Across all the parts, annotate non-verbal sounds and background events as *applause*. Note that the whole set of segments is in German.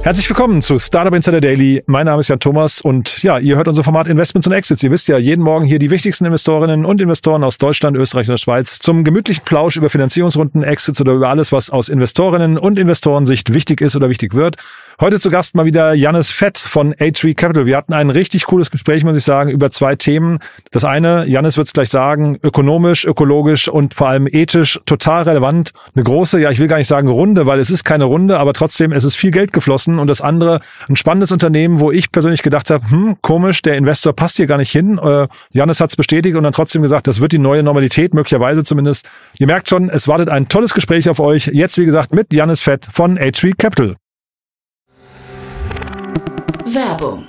Herzlich willkommen zu Startup Insider Daily. Mein Name ist Jan Thomas und ja, ihr hört unser Format Investments und Exits. Ihr wisst ja, jeden Morgen hier die wichtigsten Investorinnen und Investoren aus Deutschland, Österreich und der Schweiz zum gemütlichen Plausch über Finanzierungsrunden, Exits oder über alles, was aus Investorinnen und Investorensicht wichtig ist oder wichtig wird. Heute zu Gast mal wieder Jannis Fett von H3 Capital. Wir hatten ein richtig cooles Gespräch, muss ich sagen, über zwei Themen. Das eine, Jannis wird es gleich sagen, ökonomisch, ökologisch und vor allem ethisch total relevant. Eine große, ja, ich will gar nicht sagen Runde, weil es ist keine Runde, aber trotzdem, es ist viel Geld geflossen. Und das andere, ein spannendes Unternehmen, wo ich persönlich gedacht habe, hm, komisch, der Investor passt hier gar nicht hin. Äh, Jannis hat es bestätigt und dann trotzdem gesagt, das wird die neue Normalität, möglicherweise zumindest. Ihr merkt schon, es wartet ein tolles Gespräch auf euch. Jetzt, wie gesagt, mit Jannis Fett von H3 Capital. Werbung.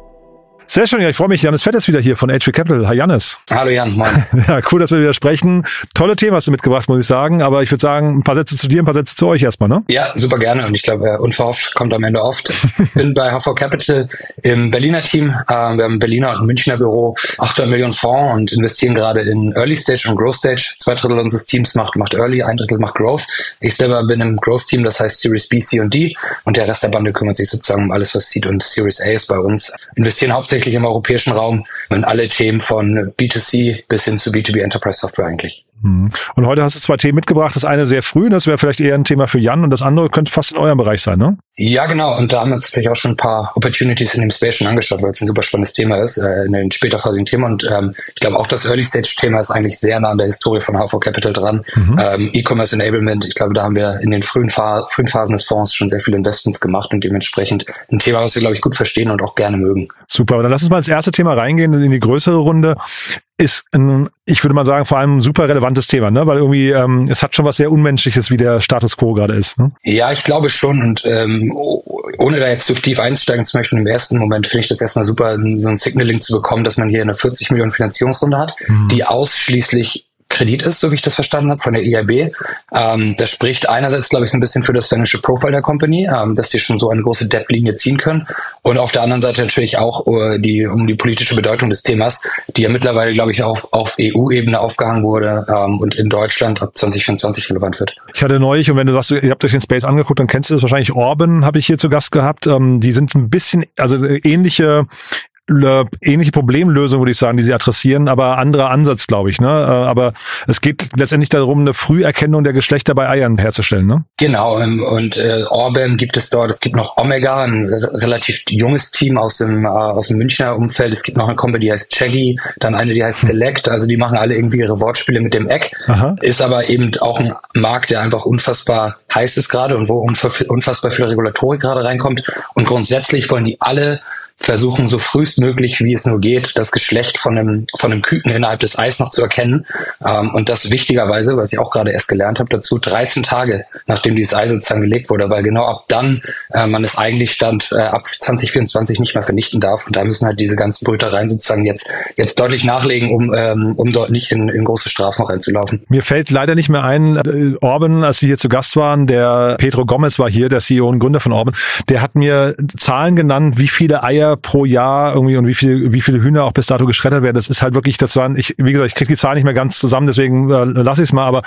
Sehr schön, ja, ich freue mich. Janis Fett ist wieder hier von HV Capital. Hi Janis. Hallo Jan, moin. *laughs* Ja, cool, dass wir wieder sprechen. Tolle Themen hast du mitgebracht, muss ich sagen. Aber ich würde sagen, ein paar Sätze zu dir, ein paar Sätze zu euch erstmal, ne? Ja, super gerne. Und ich glaube, äh, unverhofft kommt am Ende oft. *laughs* Bin bei HV Capital im Berliner Team. Äh, Wir haben ein Berliner und ein Münchner Büro, 800 Millionen Fonds und investieren gerade in Early Stage und Growth Stage. Zwei Drittel unseres Teams macht, macht Early, ein Drittel macht Growth. Ich selber bin im Growth Team, das heißt Series B, C und D. Und der Rest der Bande kümmert sich sozusagen um alles, was Seed und Series A ist bei uns. Investieren hauptsächlich im europäischen Raum in alle Themen von B2C bis hin zu B2B Enterprise Software eigentlich. Mhm. Und heute hast du zwei Themen mitgebracht. Das eine sehr früh, das wäre vielleicht eher ein Thema für Jan und das andere könnte fast in eurem Bereich sein, ne? Ja, genau. Und da haben wir uns tatsächlich auch schon ein paar Opportunities in dem Space schon angeschaut, weil es ein super spannendes Thema ist, äh, in den späterphasigen Thema. Und ähm, ich glaube auch das Early Stage Thema ist eigentlich sehr nah an der Historie von HV Capital dran. Mhm. Ähm, E-Commerce Enablement, ich glaube, da haben wir in den frühen, Fa frühen Phasen des Fonds schon sehr viele Investments gemacht und dementsprechend ein Thema, was wir, glaube ich, gut verstehen und auch gerne mögen. Super, dann lass uns mal ins erste Thema reingehen, in die größere Runde ist ein, ich würde mal sagen, vor allem ein super relevantes Thema, ne? Weil irgendwie ähm, es hat schon was sehr Unmenschliches, wie der Status quo gerade ist. Ne? Ja, ich glaube schon. Und ähm, ohne da jetzt zu tief einsteigen zu möchten, im ersten Moment finde ich das erstmal super, so ein Signaling zu bekommen, dass man hier eine 40 Millionen Finanzierungsrunde hat, mhm. die ausschließlich Kredit ist, so wie ich das verstanden habe, von der EIB. Ähm, das spricht einerseits, glaube ich, ein bisschen für das Financial Profile der Company, ähm, dass die schon so eine große Debt-Linie ziehen können. Und auf der anderen Seite natürlich auch uh, die, um die politische Bedeutung des Themas, die ja mittlerweile, glaube ich, auf, auf EU-Ebene aufgehangen wurde ähm, und in Deutschland ab 2024 relevant wird. Ich hatte neulich, und wenn du sagst, ihr habt euch den Space angeguckt, dann kennst du das wahrscheinlich. Orban habe ich hier zu Gast gehabt. Ähm, die sind ein bisschen, also ähnliche ähnliche Problemlösung, würde ich sagen, die sie adressieren, aber anderer Ansatz, glaube ich. Ne? Aber es geht letztendlich darum, eine Früherkennung der Geschlechter bei Eiern herzustellen. Ne? Genau, und äh, Orban gibt es dort, es gibt noch Omega, ein relativ junges Team aus dem, äh, aus dem Münchner Umfeld. Es gibt noch eine Company, die heißt Chaggy, dann eine, die heißt Select. Also die machen alle irgendwie ihre Wortspiele mit dem Eck. Aha. Ist aber eben auch ein Markt, der einfach unfassbar heiß ist gerade und wo unfassbar viel Regulatorik gerade reinkommt. Und grundsätzlich wollen die alle versuchen, so frühestmöglich, wie es nur geht, das Geschlecht von einem, von einem Küken innerhalb des Eis noch zu erkennen. Ähm, und das wichtigerweise, was ich auch gerade erst gelernt habe, dazu 13 Tage, nachdem dieses Ei sozusagen gelegt wurde, weil genau ab dann äh, man es eigentlich stand, äh, ab 2024 nicht mehr vernichten darf. Und da müssen halt diese ganzen Brütereien sozusagen jetzt, jetzt deutlich nachlegen, um, ähm, um dort nicht in, in große Strafen reinzulaufen. Mir fällt leider nicht mehr ein, äh, Orban, als Sie hier zu Gast waren, der Pedro Gomez war hier, der CEO und Gründer von Orban, der hat mir Zahlen genannt, wie viele Eier pro Jahr irgendwie und wie viel, wie viele Hühner auch bis dato geschreddert werden. Das ist halt wirklich, das waren, ich, wie gesagt, ich kriege die Zahl nicht mehr ganz zusammen, deswegen äh, lasse ich es mal, aber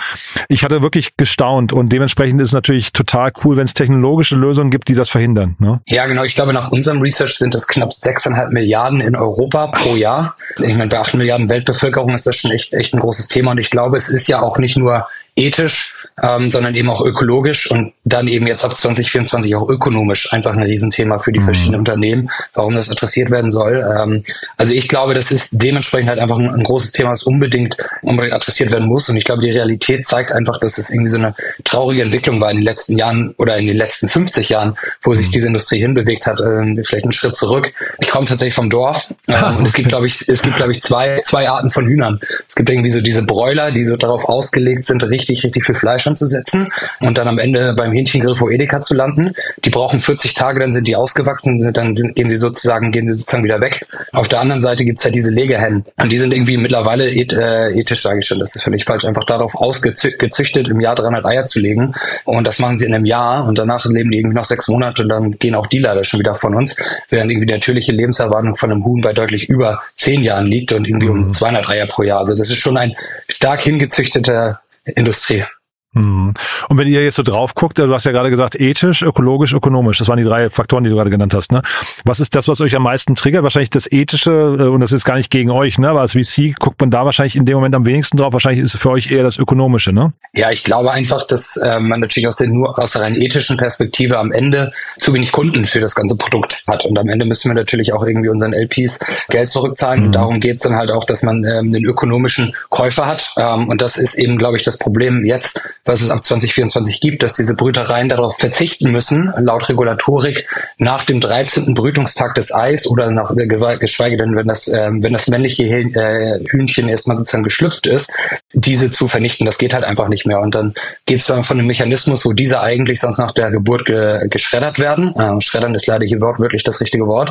ich hatte wirklich gestaunt und dementsprechend ist es natürlich total cool, wenn es technologische Lösungen gibt, die das verhindern. Ne? Ja, genau. Ich glaube, nach unserem Research sind das knapp sechseinhalb Milliarden in Europa pro Jahr. Ich meine, bei acht Milliarden Weltbevölkerung ist das schon echt, echt ein großes Thema und ich glaube, es ist ja auch nicht nur ethisch, ähm, sondern eben auch ökologisch und dann eben jetzt ab 2024 auch ökonomisch einfach ein Riesenthema für die mhm. verschiedenen Unternehmen, warum das adressiert werden soll. Ähm, also ich glaube, das ist dementsprechend halt einfach ein, ein, großes Thema, das unbedingt, unbedingt adressiert werden muss. Und ich glaube, die Realität zeigt einfach, dass es irgendwie so eine traurige Entwicklung war in den letzten Jahren oder in den letzten 50 Jahren, wo sich mhm. diese Industrie hinbewegt hat, äh, vielleicht einen Schritt zurück. Ich komme tatsächlich vom Dorf äh, ah, okay. und es gibt, glaube ich, es gibt, glaube ich, zwei, zwei Arten von Hühnern. Es gibt irgendwie so diese Bräuler, die so darauf ausgelegt sind, richtig, richtig viel Fleisch anzusetzen und dann am Ende beim Hähnchengrill vor Edeka zu landen. Die brauchen 40 Tage, dann sind die ausgewachsen, sind, dann sind, gehen sie sozusagen, gehen sie sozusagen wieder weg. Auf der anderen Seite gibt's halt diese Legehennen und die sind irgendwie mittlerweile eth, äh, ethisch, sage ich schon, das ist völlig falsch, einfach darauf ausgezüchtet, im Jahr 300 Eier zu legen und das machen sie in einem Jahr und danach leben die irgendwie noch sechs Monate und dann gehen auch die leider schon wieder von uns, während irgendwie die natürliche Lebenserwartung von einem Huhn bei deutlich über zehn Jahren liegt und irgendwie um 200 mhm. Eier pro Jahr. Also das ist schon ein stark hingezüchteter Industrie. Hm. Und wenn ihr jetzt so drauf guckt, du hast ja gerade gesagt, ethisch, ökologisch, ökonomisch, das waren die drei Faktoren, die du gerade genannt hast. Ne? Was ist das, was euch am meisten triggert? Wahrscheinlich das Ethische, äh, und das ist gar nicht gegen euch, ne? aber als VC guckt man da wahrscheinlich in dem Moment am wenigsten drauf. Wahrscheinlich ist es für euch eher das Ökonomische, ne? Ja, ich glaube einfach, dass äh, man natürlich aus der, nur aus der rein ethischen Perspektive am Ende zu wenig Kunden für das ganze Produkt hat. Und am Ende müssen wir natürlich auch irgendwie unseren LPs Geld zurückzahlen. Mhm. Und darum geht's dann halt auch, dass man ähm, den ökonomischen Käufer hat. Ähm, und das ist eben, glaube ich, das Problem jetzt was es ab 2024 gibt, dass diese Brütereien darauf verzichten müssen, laut Regulatorik nach dem 13. Brütungstag des Eis oder nach, geschweige denn, wenn das, äh, wenn das männliche äh, Hühnchen erstmal sozusagen geschlüpft ist, diese zu vernichten. Das geht halt einfach nicht mehr. Und dann geht es von einem Mechanismus, wo diese eigentlich sonst nach der Geburt ge geschreddert werden. Äh, schreddern ist leider hier wortwörtlich das richtige Wort.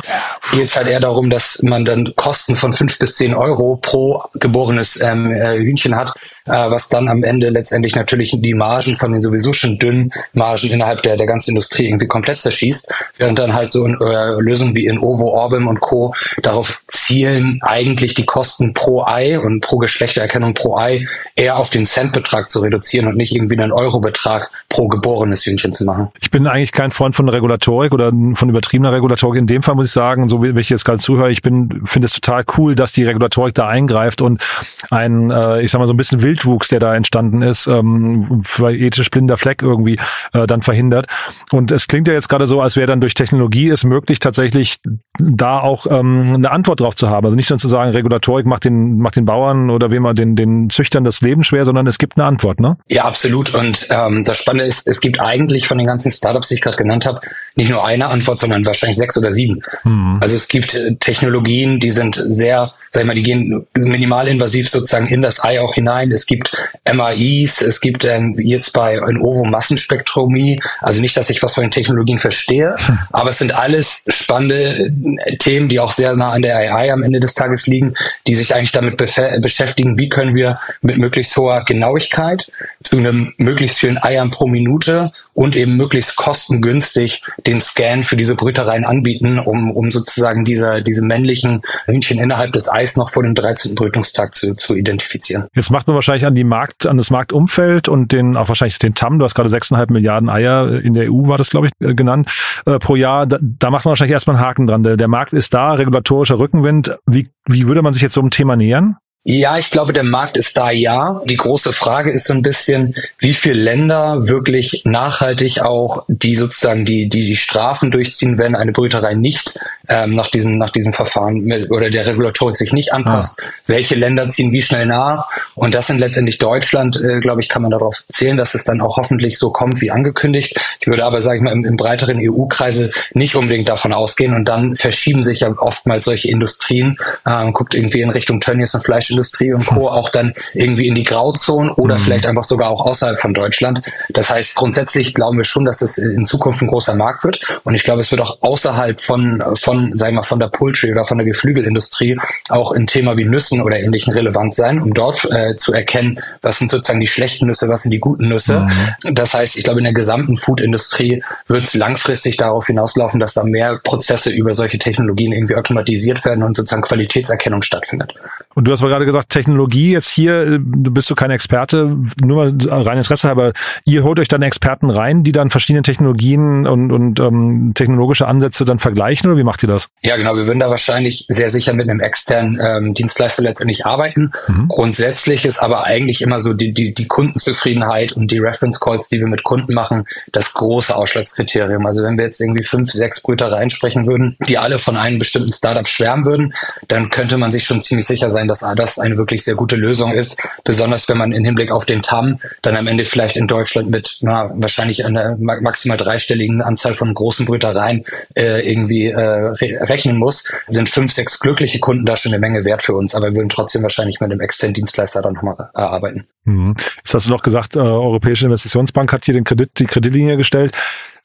Geht es halt eher darum, dass man dann Kosten von fünf bis zehn Euro pro geborenes ähm, äh, Hühnchen hat, äh, was dann am Ende letztendlich natürlich die Margen von den sowieso schon dünnen Margen innerhalb der, der ganzen Industrie irgendwie komplett zerschießt, während dann halt so äh, Lösungen wie in Ovo, Orbim und Co. darauf zielen, eigentlich die Kosten pro Ei und pro Geschlechtererkennung pro Ei eher auf den Centbetrag zu reduzieren und nicht irgendwie einen Eurobetrag pro geborenes Hühnchen zu machen. Ich bin eigentlich kein Freund von Regulatorik oder von übertriebener Regulatorik. In dem Fall muss ich sagen, so wie ich jetzt gerade zuhöre, ich bin finde es total cool, dass die Regulatorik da eingreift und ein, äh, ich sag mal so ein bisschen Wildwuchs, der da entstanden ist, ähm, ethisch blinder Fleck irgendwie äh, dann verhindert. Und es klingt ja jetzt gerade so, als wäre dann durch Technologie es möglich, tatsächlich da auch ähm, eine Antwort drauf zu haben. Also nicht nur zu sagen, Regulatorik macht den, macht den Bauern oder wem man den, den Züchtern das Leben schwer, sondern es gibt eine Antwort, ne? Ja, absolut. Und ähm, das Spannende ist, es gibt eigentlich von den ganzen Startups, die ich gerade genannt habe, nicht nur eine Antwort, sondern wahrscheinlich sechs oder sieben. Mhm. Also es gibt äh, Technologien, die sind sehr, sag ich mal, die gehen minimalinvasiv sozusagen in das Ei auch hinein. Es gibt MAIs, es gibt ähm, jetzt bei Ovo Massenspektromie, also nicht, dass ich was von den Technologien verstehe, *laughs* aber es sind alles spannende äh, Themen, die auch sehr nah an der AI am Ende des Tages liegen, die sich eigentlich damit beschäftigen, wie können wir mit möglichst hoher Genauigkeit zu einem möglichst vielen Eiern pro Minute und eben möglichst kostengünstig den Scan für diese Brütereien anbieten, um, um sozusagen diese, diese männlichen Hühnchen innerhalb des Eis noch vor dem 13. Brütungstag zu, zu identifizieren. Jetzt macht man wahrscheinlich an die Markt, an das Marktumfeld und den, auch wahrscheinlich den TAM, du hast gerade 6,5 Milliarden Eier in der EU, war das, glaube ich, äh, genannt, äh, pro Jahr. Da, da macht man wahrscheinlich erstmal einen Haken dran. Der, der Markt ist da, regulatorischer Rückenwind. Wie, wie würde man sich jetzt so einem Thema nähern? Ja, ich glaube, der Markt ist da ja. Die große Frage ist so ein bisschen, wie viele Länder wirklich nachhaltig auch die sozusagen die, die, die Strafen durchziehen, wenn eine Brüterei nicht ähm, nach diesem, nach diesem Verfahren mit, oder der Regulatorik sich nicht anpasst. Ah. Welche Länder ziehen wie schnell nach? Und das sind letztendlich Deutschland, äh, glaube ich, kann man darauf zählen, dass es dann auch hoffentlich so kommt wie angekündigt. Ich würde aber, sage ich mal, im, im breiteren EU-Kreise nicht unbedingt davon ausgehen und dann verschieben sich ja oftmals solche Industrien, ähm, guckt irgendwie in Richtung Tönnies und Fleisch Industrie und Co. auch dann irgendwie in die Grauzone oder mhm. vielleicht einfach sogar auch außerhalb von Deutschland. Das heißt, grundsätzlich glauben wir schon, dass es in Zukunft ein großer Markt wird. Und ich glaube, es wird auch außerhalb von, von, sagen wir mal, von der Poultry oder von der Geflügelindustrie auch ein Thema wie Nüssen oder ähnlichen relevant sein, um dort äh, zu erkennen, was sind sozusagen die schlechten Nüsse, was sind die guten Nüsse. Mhm. Das heißt, ich glaube, in der gesamten Foodindustrie wird es langfristig darauf hinauslaufen, dass da mehr Prozesse über solche Technologien irgendwie automatisiert werden und sozusagen Qualitätserkennung stattfindet. Und du hast aber gerade gerade gesagt, Technologie jetzt hier, du bist du kein Experte, nur rein Interesse, aber ihr holt euch dann Experten rein, die dann verschiedene Technologien und, und ähm, technologische Ansätze dann vergleichen oder wie macht ihr das? Ja, genau. Wir würden da wahrscheinlich sehr sicher mit einem externen ähm, Dienstleister letztendlich arbeiten. Mhm. Grundsätzlich ist aber eigentlich immer so die, die, die Kundenzufriedenheit und die Reference Calls, die wir mit Kunden machen, das große Ausschlagskriterium. Also wenn wir jetzt irgendwie fünf, sechs Brüter reinsprechen würden, die alle von einem bestimmten Startup schwärmen würden, dann könnte man sich schon ziemlich sicher sein, dass das eine wirklich sehr gute Lösung ist. Besonders wenn man im Hinblick auf den TAM dann am Ende vielleicht in Deutschland mit na, wahrscheinlich einer maximal dreistelligen Anzahl von großen Brütereien äh, irgendwie äh, rechnen muss, sind fünf, sechs glückliche Kunden da schon eine Menge wert für uns. Aber wir würden trotzdem wahrscheinlich mit einem externen Dienstleister dann nochmal äh, arbeiten. Mhm. Jetzt hast du noch gesagt, äh, Europäische Investitionsbank hat hier den Kredit, die Kreditlinie gestellt.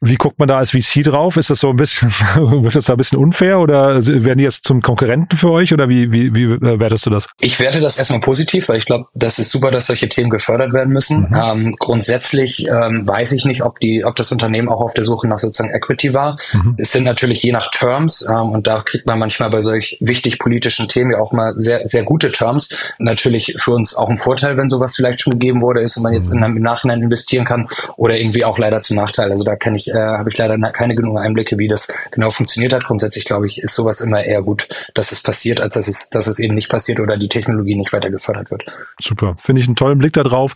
Wie guckt man da als VC drauf? Ist das so ein bisschen, *laughs* wird das da ein bisschen unfair oder werden die jetzt zum Konkurrenten für euch oder wie, wie, wie äh, wertest du das? Ich werte das erstmal positiv, weil ich glaube, das ist super, dass solche Themen gefördert werden müssen. Mhm. Ähm, grundsätzlich ähm, weiß ich nicht, ob die, ob das Unternehmen auch auf der Suche nach sozusagen Equity war. Mhm. Es sind natürlich je nach Terms ähm, und da kriegt man manchmal bei solch wichtig politischen Themen ja auch mal sehr, sehr gute Terms. Natürlich für uns auch ein Vorteil, wenn sowas vielleicht schon gegeben wurde, ist und man jetzt mhm. in, im Nachhinein investieren kann oder irgendwie auch leider zum Nachteil. Also da kann äh, habe ich leider keine genug Einblicke, wie das genau funktioniert hat. Grundsätzlich glaube ich, ist sowas immer eher gut, dass es passiert, als dass es, dass es eben nicht passiert oder die Technologie nicht weiter gefördert wird. Super, finde ich einen tollen Blick darauf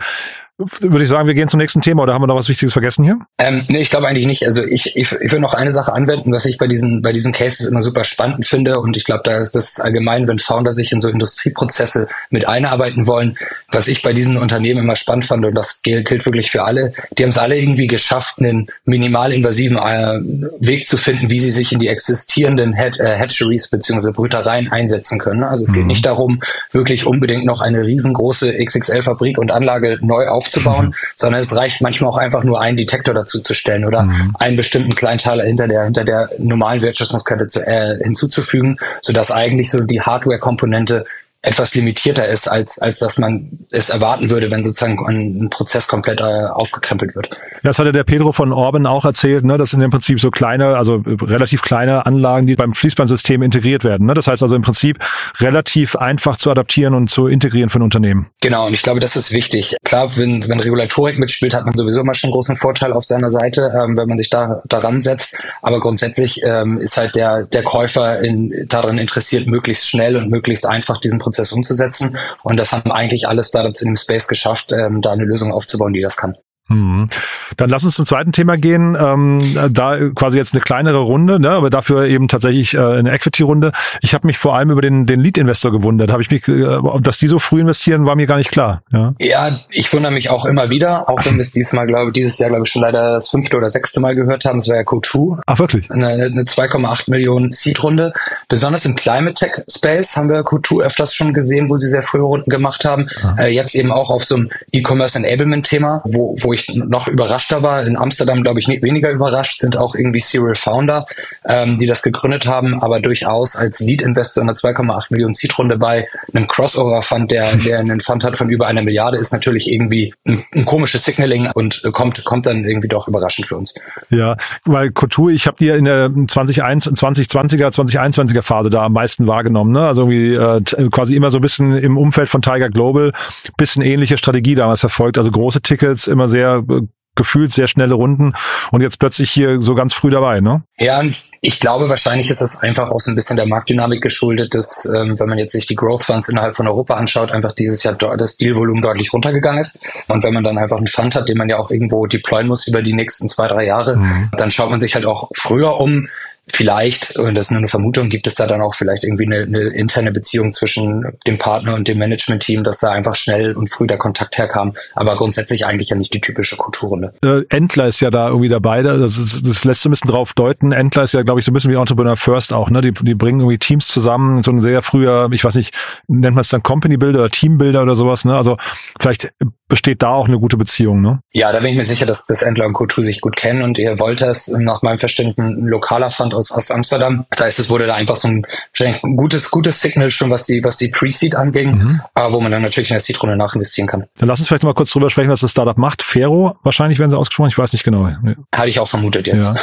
würde ich sagen, wir gehen zum nächsten Thema oder haben wir noch was Wichtiges vergessen hier? Ähm, nee, ich glaube eigentlich nicht. Also ich, ich, ich will noch eine Sache anwenden, was ich bei diesen, bei diesen Cases immer super spannend finde. Und ich glaube, da ist das allgemein, wenn Founder sich in so Industrieprozesse mit einarbeiten wollen, was ich bei diesen Unternehmen immer spannend fand, und das gilt, gilt wirklich für alle, die haben es alle irgendwie geschafft, einen minimalinvasiven äh, Weg zu finden, wie sie sich in die existierenden Head, äh, Hatcheries bzw. Brütereien einsetzen können. Also es mhm. geht nicht darum, wirklich unbedingt noch eine riesengroße XXL-Fabrik und Anlage neu aufzubauen aufzubauen, mhm. sondern es reicht manchmal auch einfach nur einen Detektor dazu zu stellen oder mhm. einen bestimmten Kleinteiler hinter der hinter der normalen Wertschöpfungskette zu, äh, hinzuzufügen, sodass eigentlich so die Hardware-Komponente etwas limitierter ist, als, als dass man es erwarten würde, wenn sozusagen ein, Prozess komplett äh, aufgekrempelt wird. Das hatte der Pedro von Orban auch erzählt, ne? Das sind im Prinzip so kleine, also relativ kleine Anlagen, die beim Fließbandsystem integriert werden. Ne? Das heißt also im Prinzip relativ einfach zu adaptieren und zu integrieren für ein Unternehmen. Genau, und ich glaube, das ist wichtig. Klar, wenn, wenn Regulatorik mitspielt, hat man sowieso immer schon einen großen Vorteil auf seiner Seite, ähm, wenn man sich da daran setzt. Aber grundsätzlich ähm, ist halt der, der Käufer in, daran interessiert, möglichst schnell und möglichst einfach diesen Prozess Prozess umzusetzen. Und das haben eigentlich alle Startups in dem Space geschafft, ähm, da eine Lösung aufzubauen, die das kann. Mhm. Dann lass uns zum zweiten Thema gehen. Ähm, da quasi jetzt eine kleinere Runde, ne, aber dafür eben tatsächlich äh, eine Equity-Runde. Ich habe mich vor allem über den, den Lead-Investor gewundert. Habe ich mich, äh, dass die so früh investieren, war mir gar nicht klar. Ja, ja ich wundere mich auch immer wieder, auch wenn wir es diesmal, glaube dieses Jahr, glaube ich, schon leider das fünfte oder sechste Mal gehört haben. Es war ja Co2. Ach wirklich? Eine, eine 2,8 Millionen Seed-Runde. Besonders im Climate Tech Space haben wir Co2 öfters schon gesehen, wo sie sehr frühe Runden gemacht haben. Äh, jetzt eben auch auf so einem E-Commerce Enablement Thema, wo, wo ich noch überraschter war. In Amsterdam, glaube ich, weniger überrascht, sind auch irgendwie Serial Founder, ähm, die das gegründet haben, aber durchaus als Lead-Investor in einer 2,8 Millionen Seed-Runde bei einem Crossover-Fund, der, der einen Fund hat von über einer Milliarde, ist natürlich irgendwie ein, ein komisches Signaling und kommt, kommt dann irgendwie doch überraschend für uns. Ja, weil Couture, ich habe die ja in der 2020er, 2021er Phase da am meisten wahrgenommen. Ne? Also irgendwie äh, quasi immer so ein bisschen im Umfeld von Tiger Global, bisschen ähnliche Strategie damals verfolgt. Also große Tickets, immer sehr äh, gefühlt sehr schnelle Runden und jetzt plötzlich hier so ganz früh dabei, ne? Ja, ich glaube, wahrscheinlich ist das einfach auch so ein bisschen der Marktdynamik geschuldet, dass, ähm, wenn man jetzt sich die Growth Funds innerhalb von Europa anschaut, einfach dieses Jahr das Dealvolumen deutlich runtergegangen ist. Und wenn man dann einfach einen Fund hat, den man ja auch irgendwo deployen muss über die nächsten zwei, drei Jahre, mhm. dann schaut man sich halt auch früher um, Vielleicht, und das ist nur eine Vermutung, gibt es da dann auch vielleicht irgendwie eine, eine interne Beziehung zwischen dem Partner und dem Management-Team, dass da einfach schnell und früh der Kontakt herkam. Aber grundsätzlich eigentlich ja nicht die typische Kulturrunde. Äh, Endler ist ja da irgendwie dabei. Das, ist, das lässt so ein bisschen drauf deuten. Endler ist ja, glaube ich, so ein bisschen wie Entrepreneur First auch. Ne? Die, die bringen irgendwie Teams zusammen. So ein sehr früher, ich weiß nicht, nennt man es dann Company Builder oder Team Builder oder sowas. Ne? Also vielleicht besteht da auch eine gute Beziehung, ne? Ja, da bin ich mir sicher, dass, dass Endler und Couture sich gut kennen und ihr Wolters nach meinem Verständnis ein lokaler Fund Fund aus, aus Amsterdam. Das heißt, es wurde da einfach so ein, ein gutes, gutes Signal schon, was die, was die Pre-Seed anging, mhm. äh, wo man dann natürlich in der Seed-Runde nachinvestieren kann. Dann lass uns vielleicht mal kurz drüber sprechen, was das Startup macht. Fero, wahrscheinlich werden sie ausgesprochen, ich weiß nicht genau. Hatte ich auch vermutet jetzt. Ja,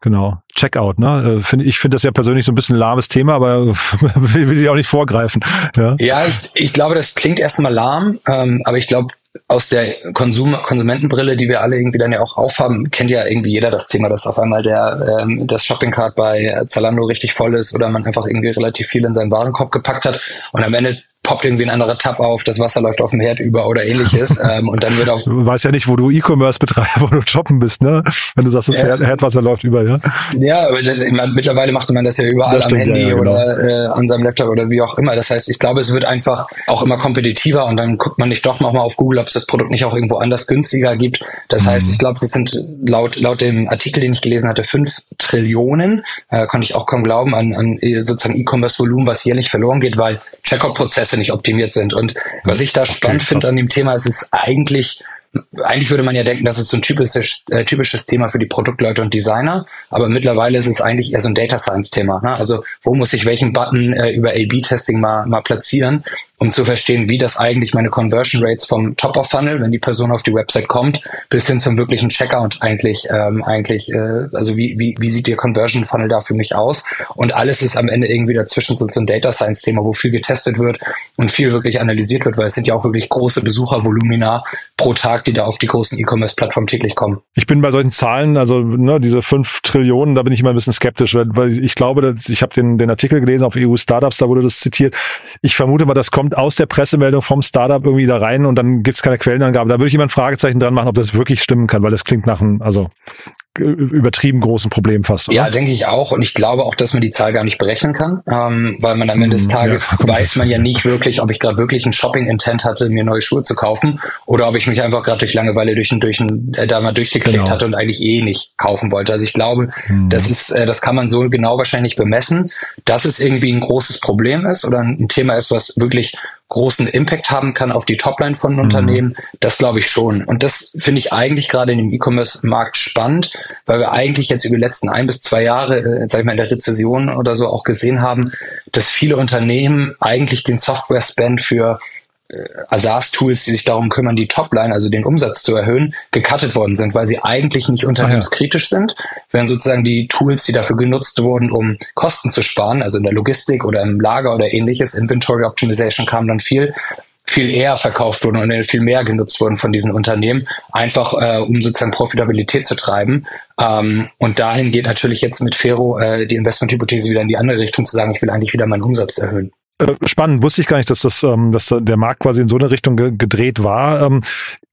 genau. Checkout, ne? Äh, ich finde das ja persönlich so ein bisschen ein lahmes Thema, aber *laughs* will, will ich auch nicht vorgreifen. Ja, ja ich, ich glaube, das klingt erstmal lahm, ähm, aber ich glaube, aus der Konsum Konsumentenbrille, die wir alle irgendwie dann ja auch aufhaben, kennt ja irgendwie jeder das Thema, dass auf einmal der ähm, das Shoppingcart bei Zalando richtig voll ist oder man einfach irgendwie relativ viel in seinen Warenkorb gepackt hat und am Ende poppt irgendwie ein anderer Tab auf, das Wasser läuft auf dem Herd über oder ähnliches. *laughs* ähm, und dann wird auch. Du weißt ja nicht, wo du E-Commerce betreibst, *laughs* wo du shoppen bist, ne? Wenn du sagst, das ja. Herdwasser läuft über, ja? Ja, aber das, meine, mittlerweile macht man das ja überall das stimmt, am Handy ja, ja, genau. oder äh, an seinem Laptop oder wie auch immer. Das heißt, ich glaube, es wird einfach auch immer kompetitiver und dann guckt man nicht doch nochmal auf Google, ob es das Produkt nicht auch irgendwo anders günstiger gibt. Das mhm. heißt, ich glaube, das sind laut, laut dem Artikel, den ich gelesen hatte, fünf Trillionen, äh, konnte ich auch kaum glauben, an, an sozusagen E-Commerce-Volumen, was jährlich verloren geht, weil Checkout-Prozesse nicht optimiert sind. Und was ich da okay, spannend finde an dem Thema, ist es eigentlich eigentlich würde man ja denken, das ist so ein typisches, äh, typisches Thema für die Produktleute und Designer, aber mittlerweile ist es eigentlich eher so ein Data Science Thema. Ne? Also wo muss ich welchen Button äh, über A-B-Testing mal, mal platzieren, um zu verstehen, wie das eigentlich meine Conversion Rates vom Top of Funnel, wenn die Person auf die Website kommt, bis hin zum wirklichen Checkout eigentlich, ähm, eigentlich, äh, also wie, wie, wie sieht der Conversion Funnel da für mich aus? Und alles ist am Ende irgendwie dazwischen so, so ein Data Science Thema, wo viel getestet wird und viel wirklich analysiert wird, weil es sind ja auch wirklich große Besuchervolumina pro Tag, die da auf die großen E-Commerce-Plattformen täglich kommen. Ich bin bei solchen Zahlen, also ne, diese fünf Trillionen, da bin ich immer ein bisschen skeptisch, weil, weil ich glaube, ich habe den, den Artikel gelesen auf EU Startups, da wurde das zitiert. Ich vermute mal, das kommt aus der Pressemeldung vom Startup irgendwie da rein und dann gibt es keine Quellenangabe. Da würde ich immer ein Fragezeichen dran machen, ob das wirklich stimmen kann, weil das klingt nach einem, also übertrieben großen Problem fast. Oder? Ja, denke ich auch. Und ich glaube auch, dass man die Zahl gar nicht berechnen kann, ähm, weil man am Ende des hm, Tages *laughs* ja, weiß man ja nicht wirklich, ob ich gerade wirklich ein Shopping-Intent hatte, mir neue Schuhe zu kaufen oder ob ich mich einfach gerade durch Langeweile durch ein, durch ein, äh, da mal durchgeklickt genau. hatte und eigentlich eh nicht kaufen wollte. Also ich glaube, mhm. das ist, äh, das kann man so genau wahrscheinlich bemessen, dass es irgendwie ein großes Problem ist oder ein Thema ist, was wirklich großen Impact haben kann auf die Topline von mhm. Unternehmen, das glaube ich schon. Und das finde ich eigentlich gerade in dem E-Commerce-Markt spannend, weil wir eigentlich jetzt über die letzten ein bis zwei Jahre, äh, sag ich mal, in der Rezession oder so auch gesehen haben, dass viele Unternehmen eigentlich den Software-Spend für äh, Asas-Tools, die sich darum kümmern, die Topline, also den Umsatz zu erhöhen, gecuttet worden sind, weil sie eigentlich nicht unternehmenskritisch ah, sind, während sozusagen die Tools, die dafür genutzt wurden, um Kosten zu sparen, also in der Logistik oder im Lager oder ähnliches, Inventory Optimization kam dann viel, viel eher verkauft wurden und viel mehr genutzt wurden von diesen Unternehmen, einfach äh, um sozusagen Profitabilität zu treiben. Ähm, und dahin geht natürlich jetzt mit Fero äh, die Investmenthypothese wieder in die andere Richtung, zu sagen, ich will eigentlich wieder meinen Umsatz erhöhen. Äh, spannend, wusste ich gar nicht, dass das, ähm, dass der Markt quasi in so eine Richtung ge gedreht war. Ähm,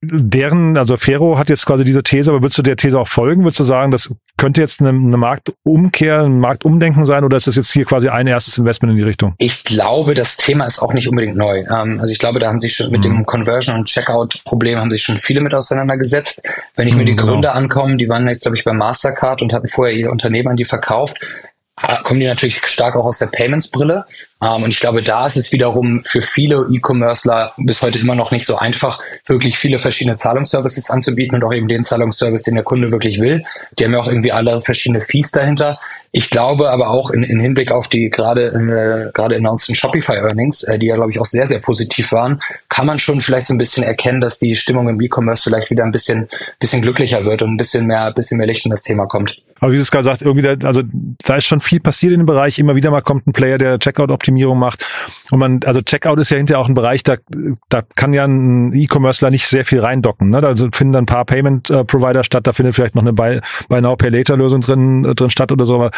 deren, also Fero hat jetzt quasi diese These, aber würdest du der These auch folgen? Würdest du sagen, das könnte jetzt eine, eine Marktumkehr, ein Marktumdenken sein oder ist das jetzt hier quasi ein erstes Investment in die Richtung? Ich glaube, das Thema ist auch nicht unbedingt neu. Ähm, also ich glaube, da haben sich schon mit mhm. dem Conversion- und Checkout-Problem haben sich schon viele mit auseinandergesetzt. Wenn ich mir die mhm, Gründer genau. ankomme, die waren jetzt, glaube ich, bei Mastercard und hatten vorher ihr Unternehmen an die verkauft, kommen die natürlich stark auch aus der Payments-Brille. Ähm, und ich glaube, da ist es wiederum für viele E-Commercer bis heute immer noch nicht so einfach, wirklich viele verschiedene Zahlungsservices anzubieten und auch eben den Zahlungsservice, den der Kunde wirklich will. Die haben ja auch irgendwie alle verschiedene Fees dahinter. Ich glaube aber auch in, in Hinblick auf die gerade äh, gerade announced Shopify Earnings, äh, die ja glaube ich auch sehr sehr positiv waren, kann man schon vielleicht so ein bisschen erkennen, dass die Stimmung im E-Commerce vielleicht wieder ein bisschen bisschen glücklicher wird und ein bisschen mehr bisschen mehr Licht in das Thema kommt. Aber wie du es gerade sagst, irgendwie, da, also da ist schon viel passiert in dem Bereich. Immer wieder mal kommt ein Player, der Checkout-Optimierung macht. Und man, also Checkout ist ja hinterher auch ein Bereich, da, da kann ja ein E-Commercer nicht sehr viel reindocken. Ne? Also finden ein paar Payment-Provider statt, da findet vielleicht noch eine Buy, Buy Now Pay Later Lösung drin, drin statt oder so. Aber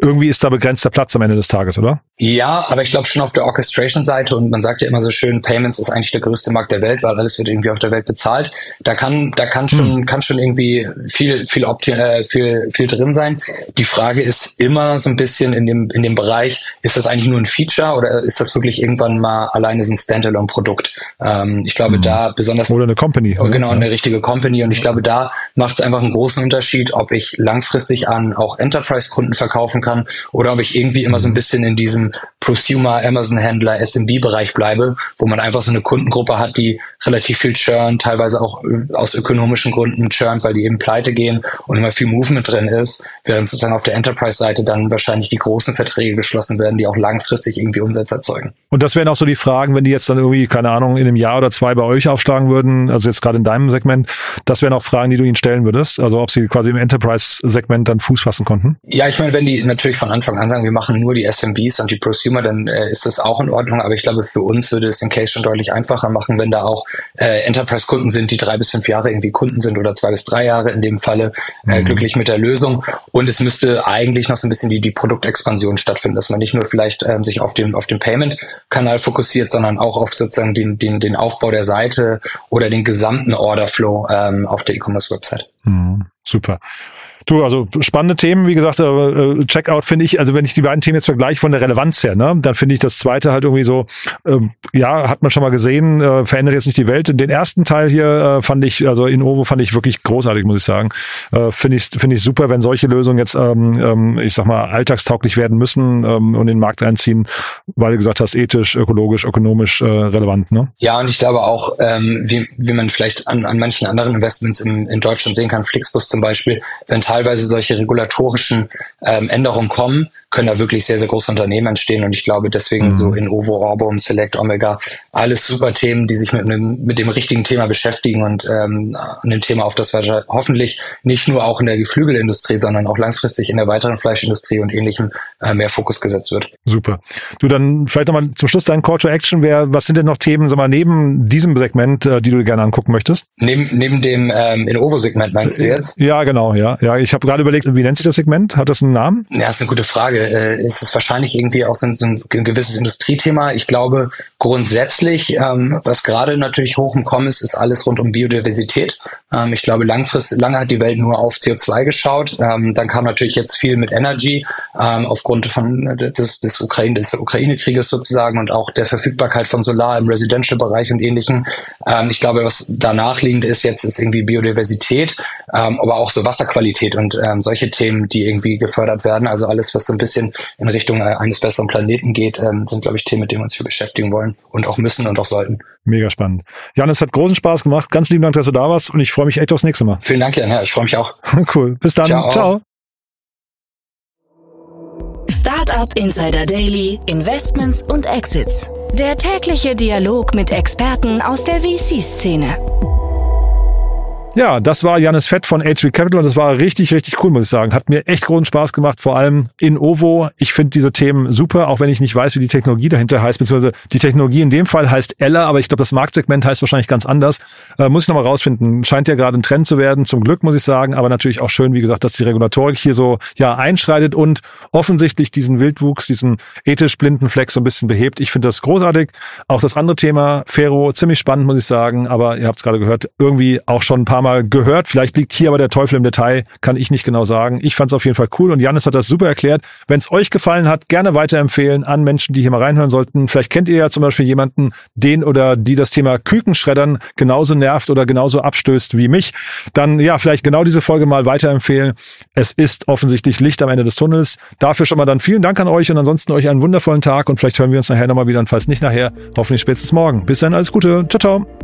irgendwie ist da begrenzter Platz am Ende des Tages, oder? Ja, aber ich glaube schon auf der Orchestration-Seite und man sagt ja immer so schön, Payments ist eigentlich der größte Markt der Welt, weil alles wird irgendwie auf der Welt bezahlt. Da kann, da kann schon, hm. kann schon irgendwie viel, viel, Opti äh, viel, viel drin sein. Die Frage ist immer so ein bisschen in dem, in dem Bereich, ist das eigentlich nur ein Feature oder ist das wirklich irgendwann mal alleine so ein Standalone-Produkt? Ähm, ich glaube, hm. da besonders. Oder eine Company. Oh, genau, eine richtige Company und ich glaube, da macht es einfach einen großen Unterschied, ob ich langfristig an auch Enterprise-Kunden verkaufen kann oder ob ich irgendwie immer so ein bisschen in diesem Prosumer, Amazon-Händler, SMB-Bereich bleibe, wo man einfach so eine Kundengruppe hat, die relativ viel churn, teilweise auch äh, aus ökonomischen Gründen churn, weil die eben pleite gehen und immer viel Movement drin ist, während sozusagen auf der Enterprise-Seite dann wahrscheinlich die großen Verträge geschlossen werden, die auch langfristig irgendwie Umsätze erzeugen. Und das wären auch so die Fragen, wenn die jetzt dann irgendwie, keine Ahnung, in einem Jahr oder zwei bei euch aufschlagen würden, also jetzt gerade in deinem Segment, das wären auch Fragen, die du ihnen stellen würdest, also ob sie quasi im Enterprise-Segment dann Fuß fassen konnten? Ja, ich meine, wenn die natürlich von Anfang an sagen, wir machen nur die SMBs und die Prosumer, dann äh, ist das auch in Ordnung, aber ich glaube, für uns würde es den Case schon deutlich einfacher machen, wenn da auch äh, Enterprise-Kunden sind, die drei bis fünf Jahre irgendwie Kunden sind oder zwei bis drei Jahre in dem Falle äh, mhm. glücklich mit der Lösung. Und es müsste eigentlich noch so ein bisschen die, die Produktexpansion stattfinden, dass man nicht nur vielleicht ähm, sich auf dem, auf dem Payment-Kanal fokussiert, sondern auch auf sozusagen den, den, den Aufbau der Seite oder den gesamten Order-Flow ähm, auf der E-Commerce-Website. Mhm. Super. Du, also spannende Themen, wie gesagt, äh, Checkout finde ich, also wenn ich die beiden Themen jetzt vergleiche von der Relevanz her, ne, dann finde ich das zweite halt irgendwie so, äh, ja, hat man schon mal gesehen, äh, verändert jetzt nicht die Welt. Den ersten Teil hier äh, fand ich, also in Ovo fand ich wirklich großartig, muss ich sagen. Äh, finde ich, finde ich super, wenn solche Lösungen jetzt, ähm, ähm, ich sag mal, alltagstauglich werden müssen ähm, und den Markt einziehen, weil du gesagt hast, ethisch, ökologisch, ökonomisch äh, relevant, ne? Ja, und ich glaube auch, ähm, wie, wie man vielleicht an, an manchen anderen Investments in, in Deutschland sehen kann, Flixbus zum Beispiel, wenn teilweise solche regulatorischen ähm, Änderungen kommen, können da wirklich sehr, sehr große Unternehmen entstehen. Und ich glaube deswegen mhm. so in Ovo, Orbum, Select, Omega, alles super Themen, die sich mit, einem, mit dem richtigen Thema beschäftigen und ähm, ein Thema, auf das wir hoffentlich nicht nur auch in der Geflügelindustrie, sondern auch langfristig in der weiteren Fleischindustrie und ähnlichem äh, mehr Fokus gesetzt wird. Super. Du dann vielleicht nochmal zum Schluss dein Call to Action wäre, was sind denn noch Themen, sag mal, neben diesem Segment, äh, die du gerne angucken möchtest? Neben, neben dem ähm, in Ovo-Segment meinst du jetzt? Ja, genau, ja. Ja, ich habe gerade überlegt, wie nennt sich das Segment? Hat das einen Namen? Ja, ist eine gute Frage äh, ist es wahrscheinlich irgendwie auch so ein, so ein gewisses Industriethema. Ich glaube grundsätzlich, ähm, was gerade natürlich hoch im Kommen ist, ist alles rund um Biodiversität. Ähm, ich glaube, langfristig, lange hat die Welt nur auf CO2 geschaut. Ähm, dann kam natürlich jetzt viel mit Energy ähm, aufgrund von des, des Ukraine, des Ukraine-Krieges sozusagen und auch der Verfügbarkeit von Solar im Residential-Bereich und ähnlichem. Ähm, ich glaube, was danach liegend ist jetzt, ist irgendwie Biodiversität, ähm, aber auch so Wasserqualität und ähm, solche Themen, die irgendwie gefördert werden. Also alles, was so ein bisschen in Richtung äh, eines besseren Planeten geht, sind, glaube ich, Themen, mit denen wir uns viel beschäftigen wollen und auch müssen und auch sollten. Mega spannend. Jan, es hat großen Spaß gemacht. Ganz lieben Dank, dass du da warst und ich freue mich echt aufs nächste Mal. Vielen Dank, Jan. Ja, ich freue mich auch. *laughs* cool. Bis dann. Ciao. Ciao. Startup Insider Daily, Investments und Exits. Der tägliche Dialog mit Experten aus der VC-Szene. Ja, das war Janis Fett von HV Capital und das war richtig, richtig cool, muss ich sagen. Hat mir echt großen Spaß gemacht, vor allem in Ovo. Ich finde diese Themen super, auch wenn ich nicht weiß, wie die Technologie dahinter heißt, beziehungsweise die Technologie in dem Fall heißt Ella, aber ich glaube, das Marktsegment heißt wahrscheinlich ganz anders. Äh, muss ich nochmal rausfinden. Scheint ja gerade ein Trend zu werden, zum Glück, muss ich sagen, aber natürlich auch schön, wie gesagt, dass die Regulatorik hier so ja einschreitet und offensichtlich diesen Wildwuchs, diesen ethisch blinden Fleck so ein bisschen behebt. Ich finde das großartig. Auch das andere Thema, Fero, ziemlich spannend, muss ich sagen, aber ihr habt es gerade gehört, irgendwie auch schon ein paar mal gehört. Vielleicht liegt hier aber der Teufel im Detail, kann ich nicht genau sagen. Ich fand es auf jeden Fall cool und Janis hat das super erklärt. Wenn es euch gefallen hat, gerne weiterempfehlen an Menschen, die hier mal reinhören sollten. Vielleicht kennt ihr ja zum Beispiel jemanden, den oder die das Thema Kükenschreddern genauso nervt oder genauso abstößt wie mich. Dann ja, vielleicht genau diese Folge mal weiterempfehlen. Es ist offensichtlich Licht am Ende des Tunnels. Dafür schon mal dann vielen Dank an euch und ansonsten euch einen wundervollen Tag und vielleicht hören wir uns nachher nochmal wieder und falls nicht nachher, hoffentlich spätestens morgen. Bis dann, alles Gute. Ciao, ciao.